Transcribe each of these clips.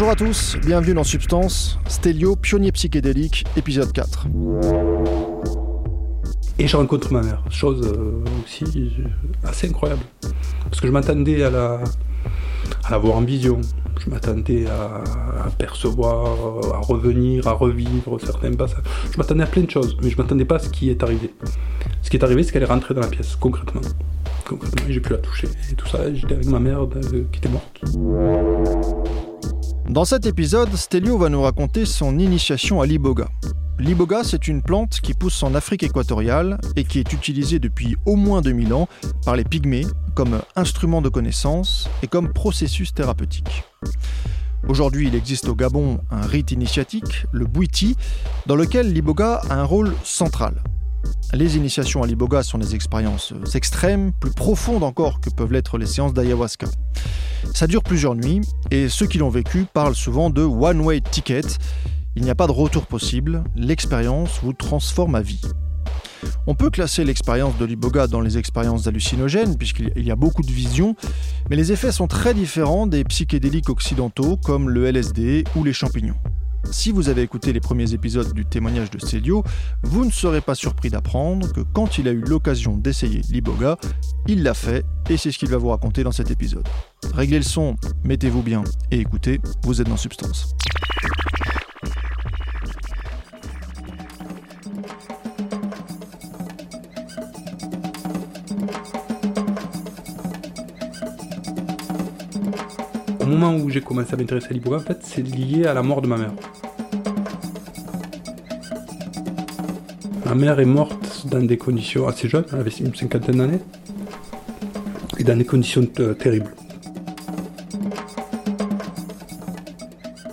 Bonjour à tous, bienvenue dans Substance, Stélio, pionnier psychédélique, épisode 4. Et je rencontre ma mère, chose euh, aussi euh, assez incroyable. Parce que je m'attendais à la, à voir en vision, je m'attendais à, percevoir, à revenir, à revivre certains passages. Je m'attendais à plein de choses, mais je m'attendais pas à ce qui est arrivé. Ce qui est arrivé, c'est qu'elle est rentrée dans la pièce, concrètement. Concrètement, j'ai pu la toucher. Et tout ça, j'étais avec ma mère euh, qui était morte. Dans cet épisode, Stelio va nous raconter son initiation à l'iboga. L'iboga, c'est une plante qui pousse en Afrique équatoriale et qui est utilisée depuis au moins 2000 ans par les pygmées comme instrument de connaissance et comme processus thérapeutique. Aujourd'hui, il existe au Gabon un rite initiatique, le Bouiti, dans lequel l'iboga a un rôle central. Les initiations à l'iboga sont des expériences extrêmes, plus profondes encore que peuvent l'être les séances d'ayahuasca. Ça dure plusieurs nuits et ceux qui l'ont vécu parlent souvent de one-way ticket. Il n'y a pas de retour possible, l'expérience vous transforme à vie. On peut classer l'expérience de l'iboga dans les expériences hallucinogènes, puisqu'il y a beaucoup de visions, mais les effets sont très différents des psychédéliques occidentaux comme le LSD ou les champignons. Si vous avez écouté les premiers épisodes du témoignage de Célio, vous ne serez pas surpris d'apprendre que quand il a eu l'occasion d'essayer l'iboga, il l'a fait et c'est ce qu'il va vous raconter dans cet épisode. Réglez le son, mettez-vous bien et écoutez, vous êtes dans Substance. Moment où j'ai commencé à m'intéresser à l'iboga, en fait, c'est lié à la mort de ma mère. Ma mère est morte dans des conditions assez jeunes, elle avait une cinquantaine d'années, et dans des conditions euh, terribles.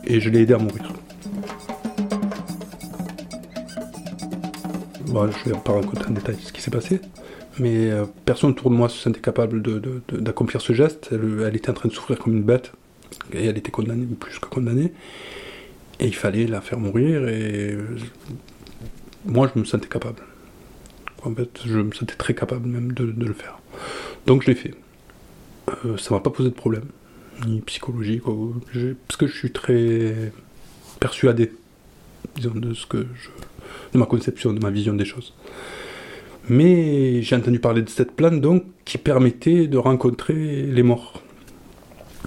Et je l'ai aidé à mourir. Bon, je vais pas raconter en détail ce qui s'est passé, mais euh, personne autour de moi se sentait capable d'accomplir ce geste. Elle, était en train de souffrir comme une bête, et elle était condamnée, plus que condamnée, et il fallait la faire mourir, et moi, je me sentais capable. En fait, je me sentais très capable même de, le faire. Donc, je l'ai fait. Euh, ça m'a pas posé de problème, ni psychologique, parce que je suis très persuadé, disons, de ce que je, de ma conception, de ma vision des choses. Mais j'ai entendu parler de cette plante donc qui permettait de rencontrer les morts.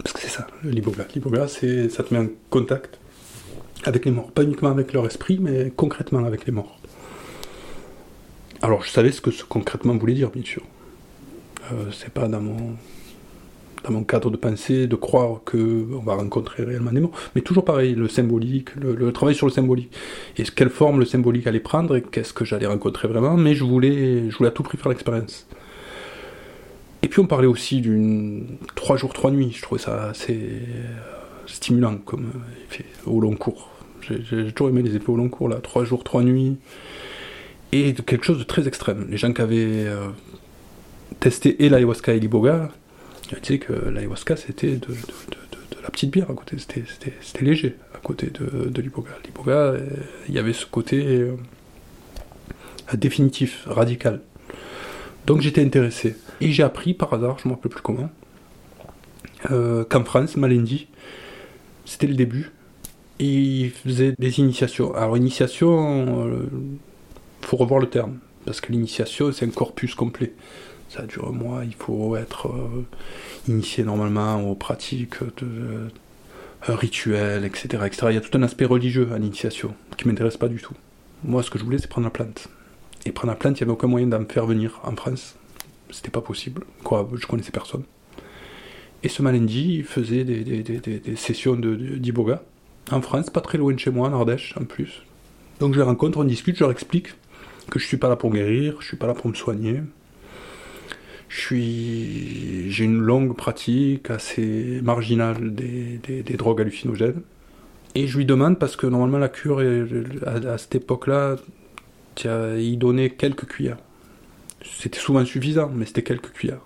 Parce que c'est ça, l'iboga. L'iboga, c'est ça te met en contact avec les morts, pas uniquement avec leur esprit, mais concrètement avec les morts. Alors je savais ce que ce concrètement voulait dire, bien sûr. Euh, c'est pas dans mon, dans mon cadre de pensée de croire qu'on va rencontrer réellement des morts, mais toujours pareil, le symbolique, le, travail sur le symbolique. Et quelle forme le symbolique allait prendre et qu'est-ce que j'allais rencontrer vraiment, mais je voulais, je voulais à tout prix faire l'expérience. Et puis on parlait aussi d'une trois jours, trois nuits, je trouvais ça assez euh, stimulant comme effet au long cours. J'ai toujours aimé les effets au long cours, là, trois jours, trois nuits et quelque chose de très extrême. Les gens qui avaient euh, testé et l'ayahuasca et l'iboga disaient que l'ayahuasca c'était de, la petite bière à côté, c'était léger à côté de, l'iboga. L'iboga, euh, il y avait ce côté euh, définitif, radical. Donc j'étais intéressé. Et j'ai appris par hasard, je ne me rappelle plus comment, qu'en France, Malendi, c'était le début, et il faisait des initiations. Alors, initiation, faut revoir le terme, parce que l'initiation, c'est un corpus complet. Ça dure un mois, il faut être euh, initié normalement aux pratiques de, euh, rituels, etc., etc. Il y a tout un aspect religieux à l'initiation qui m'intéresse pas du tout. Moi, ce que je voulais, c'est prendre la plante. Et prendre la plante, il n'y avait aucun moyen de me faire venir en France. C'était pas possible. Quoi, je connaissais personne. Et ce Malendi faisait des, sessions d'iboga en France, pas très loin de chez moi, en Ardèche en plus. Donc je les rencontre, on discute, je leur explique que je suis pas là pour guérir, je suis pas là pour me soigner. J'ai une longue pratique assez marginale des, drogues hallucinogènes. Et je lui demande, parce que normalement la cure, à, cette époque-là, il donnait quelques cuillères. C'était souvent suffisant, mais c'était quelques cuillères.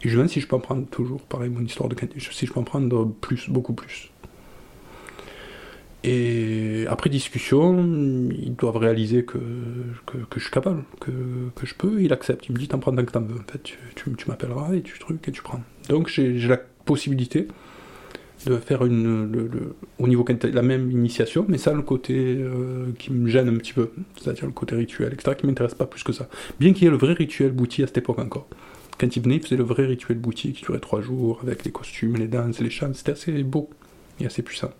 Et je lui demande si je peux en prendre toujours, pareil, mon histoire de si je peux en prendre plus, beaucoup plus. Et après discussion, ils doivent réaliser que, que, je suis capable, que, que, je peux. Il accepte. Il me dit T'en prends tant que t'en veux. En fait, tu, tu, m'appelleras et tu trucs et tu prends. Donc j'ai la possibilité de faire une, le, au niveau la même initiation, mais ça, le côté euh, qui me gêne un petit peu, c'est-à-dire le côté rituel, etc., qui m'intéresse pas plus que ça. Bien qu'il y ait le vrai rituel bouti à cette époque encore. Quand il venait, il faisait le vrai rituel bouti qui durait trois jours, avec les costumes, les danses, les chants, c'était assez beau et assez puissant.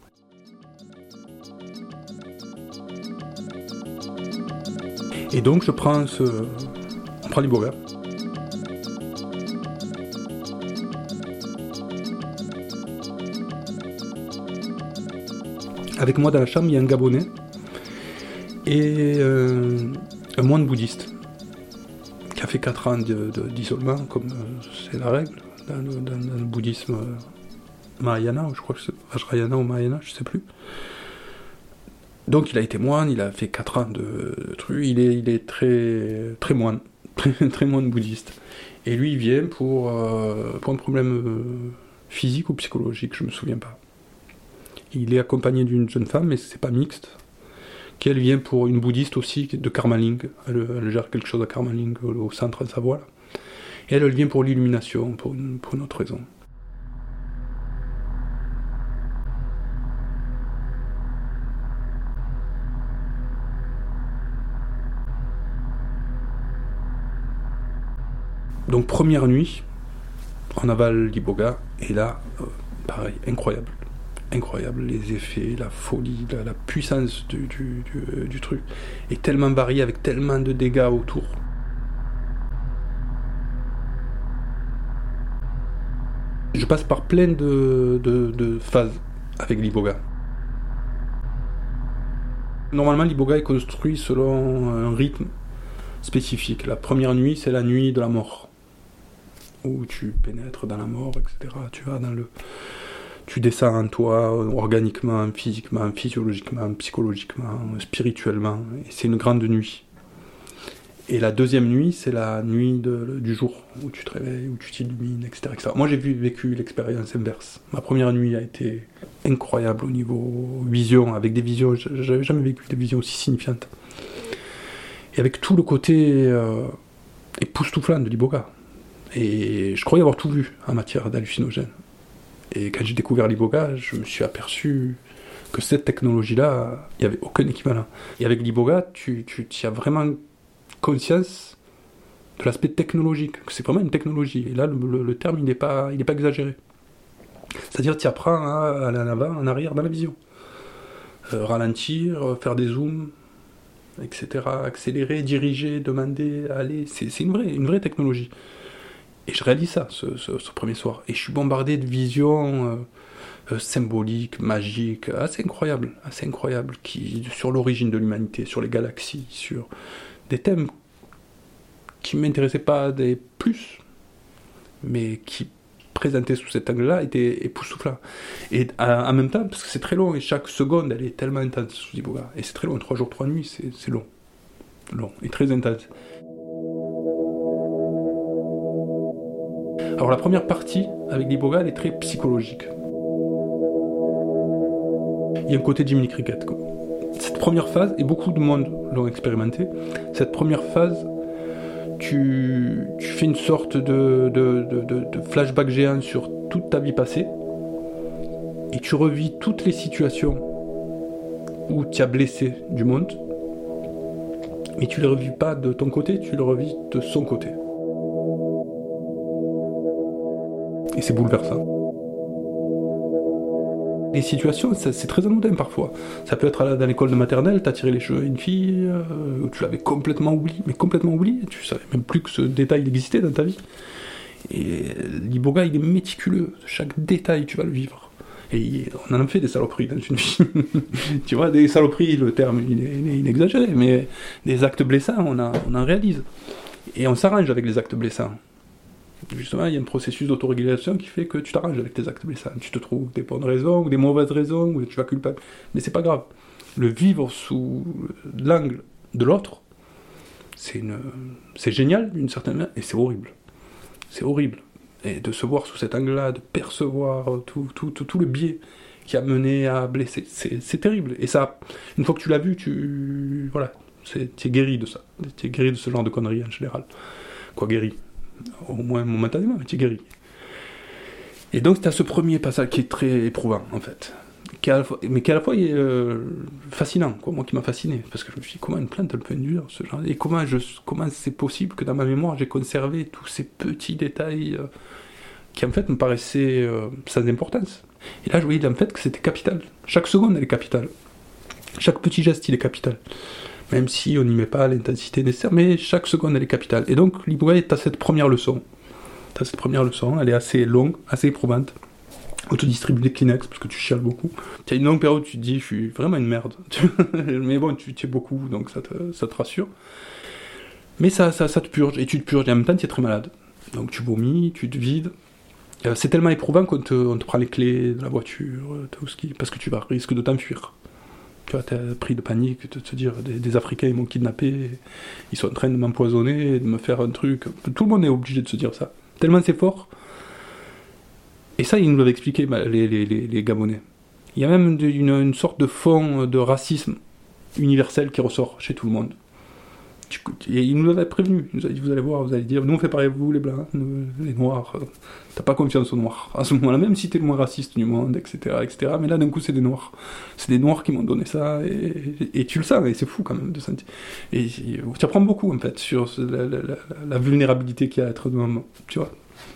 Et donc je prends ce... On prend l'Iboga, Avec moi dans la chambre, il y a un Gabonais et euh, un moine bouddhiste qui a fait 4 ans d'isolement, comme euh, c'est la règle dans le, bouddhisme euh, Mahayana, je crois que c'est Vajrayana ou Mahayana, je sais plus. Donc il a été moine, il a fait 4 ans de, trucs, il est, il est très, moine, très, moine bouddhiste. Et lui, il vient pour, pour un problème physique ou psychologique, je me souviens pas. Il est accompagné d'une jeune femme, mais c'est pas mixte, qui elle vient pour une bouddhiste aussi de Karmaling. Elle, gère quelque chose à Karmaling, au, centre de Savoie. Là. Et elle, vient pour l'illumination, pour une, autre raison. Donc première nuit, on avale l'Iboga, et là, euh, pareil, incroyable incroyable, les effets, la folie, la, puissance du, euh, truc est tellement variée avec tellement de dégâts autour. Je passe par plein de, de phases avec l'Iboga. Normalement, l'Iboga est construit selon un rythme spécifique. La première nuit, c'est la nuit de la mort, où tu pénètres dans la mort, etc. Tu vas dans le, tu descends en toi organiquement, physiquement, physiologiquement, psychologiquement, spirituellement. Et c'est une grande nuit. Et la deuxième nuit, c'est la nuit du jour, où tu te réveilles, où tu t'illumines, etc., Moi, j'ai vécu l'expérience inverse. Ma première nuit a été incroyable au niveau vision, avec des visions, j'avais jamais vécu des visions aussi signifiantes. Et avec tout le côté euh, époustouflant de l'Iboga. Et je croyais avoir tout vu en matière d'hallucinogène. Et quand j'ai découvert l'Iboga, je me suis aperçu que cette technologie-là, il n'y avait aucun équivalent. Et avec l'Iboga, tu, tu, as vraiment conscience de l'aspect technologique, que c'est vraiment une technologie. Et là, le, terme, il n'est pas, pas exagéré. C'est-à-dire, tu apprends à aller en avant, en arrière dans la vision. Euh, ralentir, faire des zooms, etc. Accélérer, diriger, demander, aller. C'est une vraie, une vraie technologie. Et je réalise ça ce, premier soir. Et je suis bombardé de visions euh, euh, symboliques, magiques, assez incroyables, assez incroyables, qui, sur l'origine de l'humanité, sur les galaxies, sur des thèmes qui ne m'intéressaient pas des plus, mais qui présentés sous cet angle-là étaient époustouflants. Et en même temps, parce que c'est très long, et chaque seconde, elle est tellement intense sous Iboga. Et c'est très long, trois jours, trois nuits, c'est long. Long et très intense. Alors la première partie avec l'Iboga, elle est très psychologique. Il y a un côté Jiminy Cricket. Cette première phase, et beaucoup de monde l'ont expérimenté, cette première phase, tu, fais une sorte de, de, flashback géant sur toute ta vie passée, et tu revis toutes les situations où tu as blessé du monde, mais tu ne les revis pas de ton côté, tu les revis de son côté. C'est bouleversant. Les situations, c'est très anodin parfois. Ça peut être dans l'école de maternelle, t'as tiré les cheveux à une fille, euh, tu l'avais complètement oublié, mais complètement oublié, tu savais même plus que ce détail existait dans ta vie. Et l'Iboga, il est méticuleux, chaque détail, tu vas le vivre. Et on en a fait des saloperies dans une vie. tu vois, des saloperies, le terme, il est, inexagéré, mais des actes blessants, on en réalise. Et on s'arrange avec les actes blessants justement, il y a un processus d'autorégulation qui fait que tu t'arranges avec tes actes blessants. Tu te trouves des bonnes raisons ou des mauvaises raisons, ou tu vas culpabiliser. Mais c'est pas grave. Le vivre sous l'angle de l'autre, c'est une... génial d'une certaine manière, et c'est horrible. C'est horrible. Et de se voir sous cet angle-là, de percevoir tout, tout, tout, le biais qui a mené à blesser, c'est terrible. Et ça, une fois que tu l'as vu, tu. Voilà, tu es guéri de ça. Tu es guéri de ce genre de conneries en général. Quoi, guéri? Au moins momentanément, tu es guéri. Et donc, à ce premier passage qui est très éprouvant, en fait. Mais qui à la fois est euh, fascinant, quoi, moi qui m'a fasciné. Parce que je me suis dit, comment une plante, elle peut induire ce genre Et comment, comment c'est possible que dans ma mémoire, j'ai conservé tous ces petits détails euh, qui, en fait, me paraissaient euh, sans importance. Et là, je voyais, en fait, que c'était capital. Chaque seconde, elle est capitale. Chaque petit geste, il est capital. Même si on n'y met pas l'intensité nécessaire, mais chaque seconde, elle est capitale. Et donc, Liboué est à cette première leçon cette première leçon, elle est assez longue, assez éprouvante. On te distribue des Kleenex parce que tu chiales beaucoup. Tu as une longue période où tu te dis, je suis vraiment une merde. Mais bon, tu es beaucoup, donc ça te, rassure. Mais ça, te purge, et tu te purges, et en même temps, tu es très malade. Donc tu vomis, tu te vides. Euh, c'est tellement éprouvant qu'on te, on te prend les clés de la voiture, tout ce qui, parce que tu vas risque de t'enfuir. Tu vois, as pris de panique, de te dire, des, Africains ils m'ont kidnappé, ils sont en train de m'empoisonner, de me faire un truc. Tout le monde est obligé de se dire ça. Tellement c'est fort. Et ça, ils nous l'avaient expliqué, bah, les, Gabonais. Il y a même une, sorte de fond de racisme universel qui ressort chez tout le monde. Et il nous avait prévenu. Il nous a dit Vous allez voir, vous allez dire Nous, on fait pareil vous, les blancs, les noirs. Euh, t'as pas confiance aux noirs. À ce moment-là, même si t'es le moins raciste du monde, etc. etc. mais là, d'un coup, c'est des noirs. C'est des noirs qui m'ont donné ça. Et, tu le sais, et c'est fou quand même de sentir. Et tu apprends beaucoup, en fait, sur la, vulnérabilité qu'il y a à être homme. Tu vois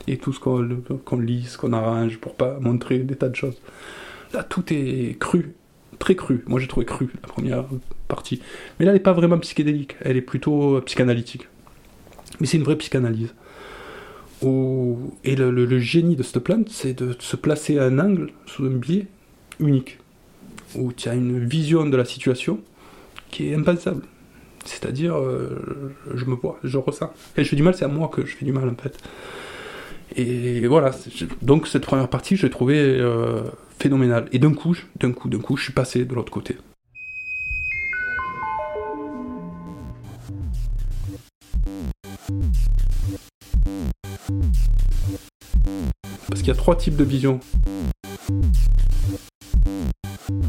Et tout ce qu'on qu lisse, qu'on arrange pour pas montrer des tas de choses. Là, tout est cru très crue. Moi, j'ai trouvé crue la première partie. Mais là, elle n'est pas vraiment psychédélique. Elle est plutôt euh, psychanalytique. Mais c'est une vraie psychanalyse. Et le, génie de cette plante, c'est de se placer à un angle, sous un biais unique, où tu as une vision de la situation qui est impensable. C'est-à-dire, euh, je me vois, je ressens. Et je fais du mal, c'est à moi que je fais du mal, en fait. Et voilà, donc cette première partie, je l'ai trouvée euh, phénoménale. Et d'un coup, d'un coup, d'un coup, je suis passé de l'autre côté. Y a trois types de visions.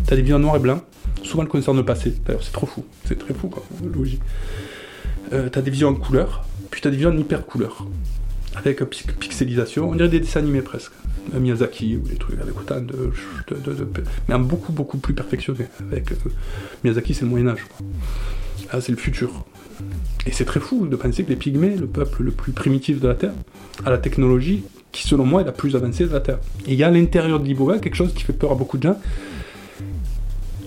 T'as des visions noir et blanc, souvent elles concernent le passé. D'ailleurs, c'est trop fou, c'est très fou, quoi, logique. Euh, t'as des visions en couleur, puis t'as des visions en hyper couleur avec pixelisation, on dirait des dessins animés presque. Miyazaki ou des trucs avec autant de, mais un beaucoup beaucoup plus perfectionné. Avec euh, Miyazaki, c'est le Moyen Âge. Là, c'est le futur. Et c'est très fou de penser que les pygmées, le peuple le plus primitif de la Terre, a la technologie qui, selon moi, est la plus avancée de la Terre. Et il y a à l'intérieur de l'Iboga quelque chose qui fait peur à beaucoup de gens.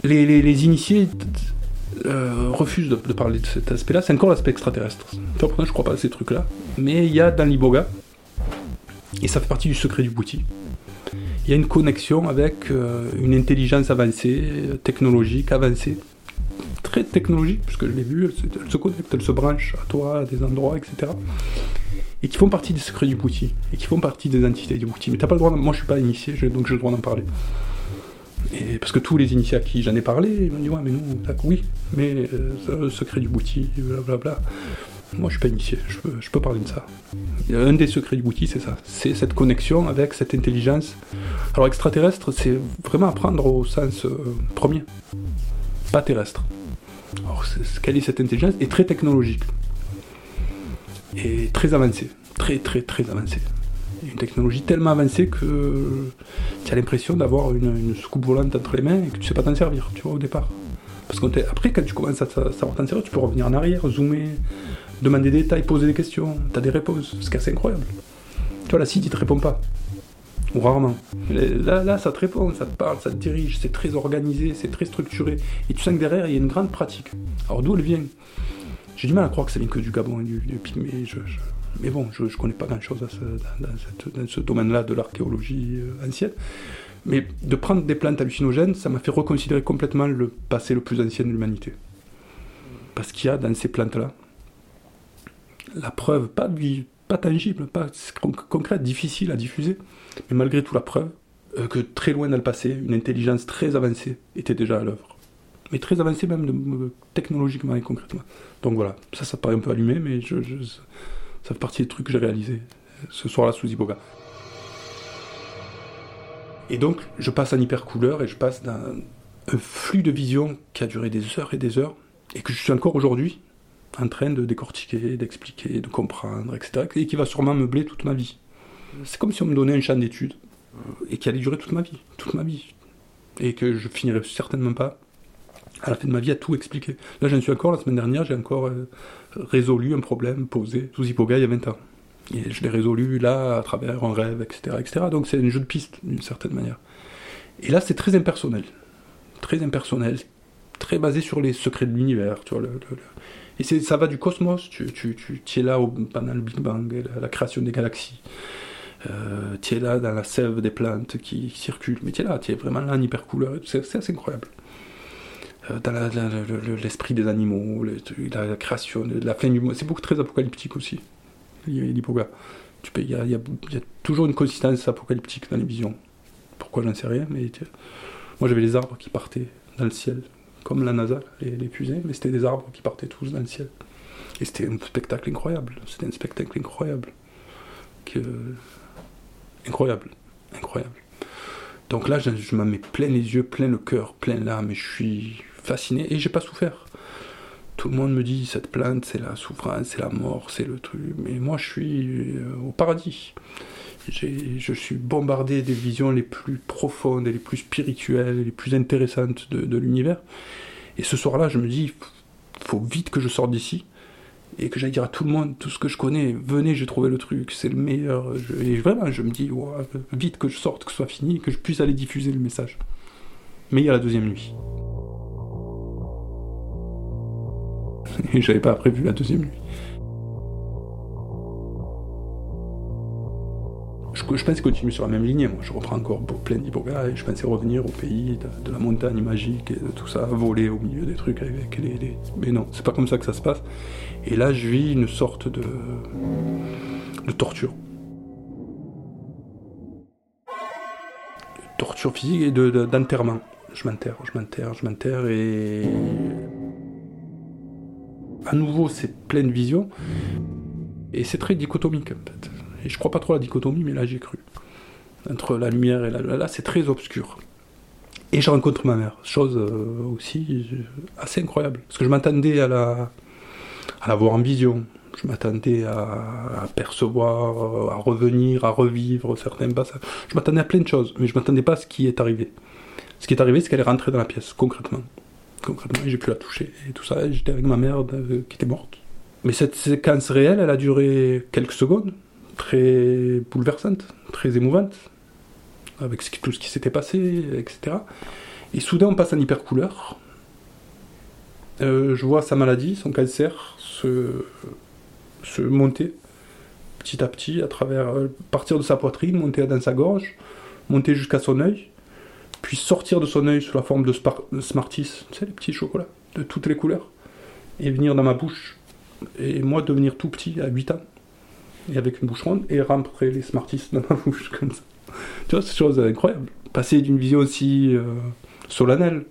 Les, initiés euh, refuse de, parler de cet aspect-là, c'est encore l'aspect extraterrestre. Pourtant, je crois pas à ces trucs-là. Mais il y a dans l'Iboga, et ça fait partie du secret du Bouti, il y a une connexion avec euh, une intelligence avancée, technologique avancée, très technologique, puisque je l'ai vu, elle, se connecte, elle se branche à toi, à des endroits, etc. Et qui font partie des secrets du Bouti, et qui font partie des entités du Bouti. Mais t'as pas le droit, moi je suis pas initié, donc j'ai le droit d'en parler. Et parce que tous les initiés à qui j'en ai parlé, ils m'ont dit Ouais, mais nous, oui, mais euh, secret du bouti, blablabla. Moi, je suis pas initié, je peux, je peux parler de ça. Un des secrets du bouti, c'est ça. C'est cette connexion avec cette intelligence. Alors, extraterrestre, c'est vraiment apprendre au sens euh, premier, pas terrestre. Alors, quelle est cette intelligence? Et très technologique. Et très avancée. Très, très, très avancée une technologie tellement avancée que tu as l'impression d'avoir une, soucoupe volante entre les mains et que tu sais pas t'en servir, tu vois, au départ. Parce qu'après, quand tu commences à savoir t'en servir, tu peux revenir en arrière, zoomer, demander des détails, poser des questions, tu as des réponses, ce qui est assez incroyable. Tu vois, la site, il te répond pas. Ou rarement. Là, là, ça te répond, ça te parle, ça te dirige, c'est très organisé, c'est très structuré. Et tu sens que derrière, il y a une grande pratique. Alors d'où elle vient? J'ai du mal à croire que ça vient que du Gabon et du, du Pygmée. mais bon, je ne connais pas grand-chose dans, ce domaine-là de l'archéologie euh, ancienne. Mais de prendre des plantes hallucinogènes, ça m'a fait reconsidérer complètement le passé le plus ancien de l'humanité. Parce qu'il y a dans ces plantes-là la preuve, pas, pas tangible, pas concrète, difficile à diffuser, mais malgré tout la preuve euh, que très loin dans le passé, une intelligence très avancée était déjà à l'œuvre. Mais très avancée même technologiquement et concrètement. Donc voilà, ça, ça paraît un peu allumé, mais ça fait partie des trucs que j'ai réalisés ce soir-là sous Iboga. Et donc, je passe en hyper couleur et je passe d'un un flux de vision qui a duré des heures et des heures et que je suis encore aujourd'hui en train de décortiquer, d'expliquer, de comprendre, etc. et qui va sûrement meubler toute ma vie. C'est comme si on me donnait un champ d'études et qui allait durer toute ma vie, toute ma vie. Et que je finirais certainement pas à la fin de ma vie à tout expliquer. Là, j'en suis encore, la semaine dernière, j'ai encore euh, résolu un problème posé sous Hippoga il y a 20 ans. Et je l'ai résolu là, à travers un rêve, etc. etc. Donc c'est un jeu de piste, d'une certaine manière. Et là, c'est très impersonnel. Très impersonnel. Très basé sur les secrets de l'univers. Tu vois, Et ça va du cosmos. Tu, es là au, pendant le Big Bang, la, la création des galaxies. Euh, tu es là dans la sève des plantes qui, circulent. Mais tu es là, tu es vraiment là en hyper couleur. C'est assez incroyable. Euh, dans l'esprit des animaux, la, création, la fin du monde. C'est beaucoup très apocalyptique aussi, l'hypoga. Il y, a toujours une consistance apocalyptique dans les visions. Pourquoi j'en sais rien, mais moi j'avais les arbres qui partaient dans le ciel, comme la NASA, les, les fusées, mais c'était des arbres qui partaient tous dans le ciel. Et c'était un spectacle incroyable. C'était un spectacle incroyable. Incroyable. Incroyable. Donc là, je, je m'en mets plein les yeux, plein le cœur, plein l'âme, et je suis fasciné et j'ai pas souffert. Tout le monde me dit cette plainte c'est la souffrance, c'est la mort, c'est le truc. Mais moi je suis euh, au paradis. Je suis bombardé des visions les plus profondes et les plus spirituelles et les plus intéressantes de, l'univers. Et ce soir-là, je me dis, faut vite que je sorte d'ici et que j'aille dire à tout le monde tout ce que je connais. Venez, j'ai trouvé le truc, c'est le meilleur. et vraiment, je me dis, vite que je sorte, que ce soit fini, que je puisse aller diffuser le message. Mais il y a la deuxième nuit. Et j'avais pas prévu la deuxième nuit. Je, je pensais continuer sur la même ligne. Moi, je reprends encore plein d'Iboga et je pensais revenir au pays de, la montagne magique et de tout ça, voler au milieu des trucs avec les. Mais non, c'est pas comme ça que ça se passe. Et là, je vis une sorte de, de torture. De torture physique et d'enterrement. je m'enterre, je m'enterre, je m'enterre et à nouveau, c'est pleine vision. Et c'est très dichotomique, en fait. Et je crois pas trop à la dichotomie, mais là, j'ai cru. Entre la lumière et la... Là, c'est très obscur. Et je rencontre ma mère. Chose euh, aussi assez incroyable. Parce que je m'attendais à la... à la voir en vision. Je m'attendais à... percevoir, à revenir, à revivre certains passages. Je m'attendais à plein de choses, mais je m'attendais pas à ce qui est arrivé. Ce qui est arrivé, c'est qu'elle est rentrée dans la pièce, concrètement concrètement, j'ai pu la toucher et tout ça. J'étais avec ma mère euh, qui était morte. Mais cette séquence réelle, elle a duré quelques secondes, très bouleversante, très émouvante, avec tout ce qui s'était passé, etc. Et soudain, on passe en hyper couleur. Euh, je vois sa maladie, son cancer, se, se monter petit à petit à travers, euh, partir de sa poitrine, monter dans sa gorge, monter jusqu'à son œil, sortir de son œil sous la forme de, Smarties, tu sais, les petits chocolats de toutes les couleurs, et venir dans ma bouche. Et moi devenir tout petit à 8 ans, et avec une bouche ronde, et rentrer les Smarties dans ma bouche comme ça. Tu vois, c'est chose incroyable. Passer d'une vision aussi euh, solennelle,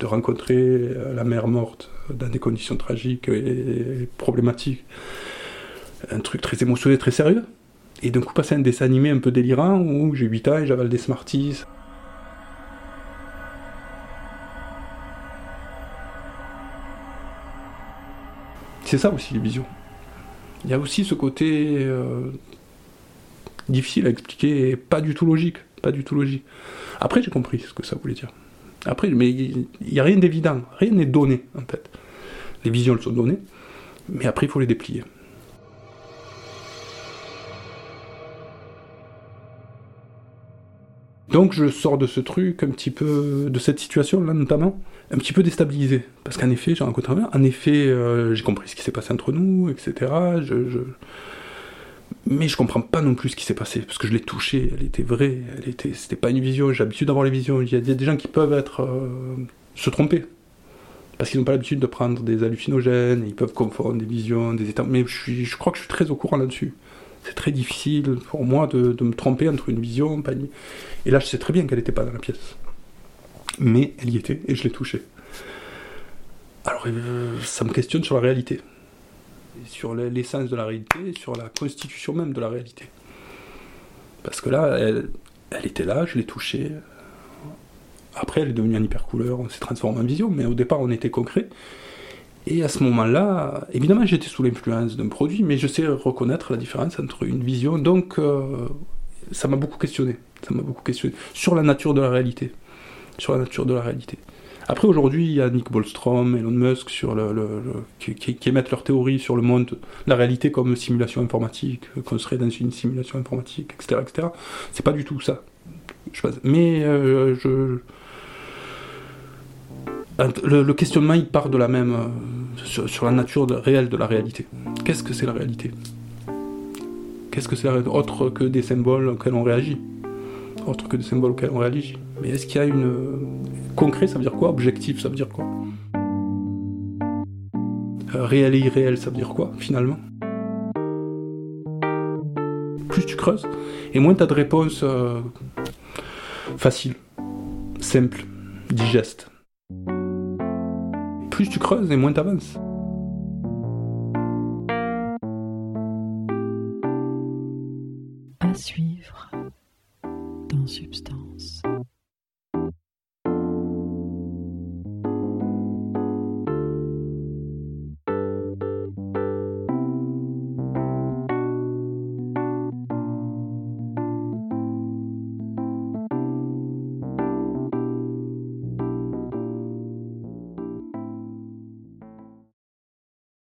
de rencontrer euh, la mère morte dans des conditions tragiques et, problématiques, un truc très émotionnel, très sérieux, et d'un coup passer un dessin animé un peu délirant où j'ai 8 ans et j'avale des Smarties. C'est ça aussi les visions. Il y a aussi ce côté euh, difficile à expliquer et pas du tout logique. Pas du tout logique. Après, j'ai compris ce que ça voulait dire. Après, mais il n'y a rien d'évident. Rien n'est donné, en fait. Les visions, elles sont données. Mais après, il faut les déplier. Donc je sors de ce truc un petit peu, de cette situation-là notamment, un petit peu déstabilisé. Parce qu'en effet, j'ai rencontré un en effet, euh, j'ai compris ce qui s'est passé entre nous, etc. Je, Mais je comprends pas non plus ce qui s'est passé, parce que je l'ai touché, elle était vraie, elle était, c'était pas une vision, j'ai l'habitude d'avoir les visions. Il y, a, des gens qui peuvent être, euh, se tromper, parce qu'ils n'ont pas l'habitude de prendre des hallucinogènes, ils peuvent confondre des visions, des états. Mais je, je crois que je suis très au courant là-dessus c'est très difficile pour moi de, me tromper entre une vision, Et là, je sais très bien qu'elle n'était pas dans la pièce. Mais elle y était et je l'ai touchée. Alors, euh, ça me questionne sur la réalité. sur l'essence de la réalité, sur la constitution même de la réalité. Parce que là, elle, était là, je l'ai touchée. Après, elle est devenue en hyper couleur, on s'est transformé en vision, mais au départ, on était concret. Et à ce moment-là, évidemment, j'étais sous l'influence d'un produit, mais je sais reconnaître la différence entre une vision. Donc, euh, ça m'a beaucoup questionné. Ça m'a beaucoup questionné sur la nature de la réalité. Sur la nature de la réalité. Après, aujourd'hui, il y a Nick Bostrom, Elon Musk, sur le, qui, émettent leur théorie sur le monde, la réalité comme simulation informatique, qu'on serait dans une simulation informatique, etc. etc. C'est pas du tout ça. Mais euh, je. Le, questionnement, il part de la même. Euh, sur, la nature réelle de la réalité. Qu'est-ce que c'est la réalité? Qu'est-ce que c'est autre que des symboles auxquels on réagit Autre que des symboles auxquels on réagit. Mais est-ce qu'il y a une. Concret, ça veut dire quoi? Objectif, ça veut dire quoi? Euh, Réel et irréel, ça veut dire quoi, finalement? Plus tu creuses, et moins tu as de réponses euh, faciles, simples, digestes. Plus tu creuses, et moins tu avances.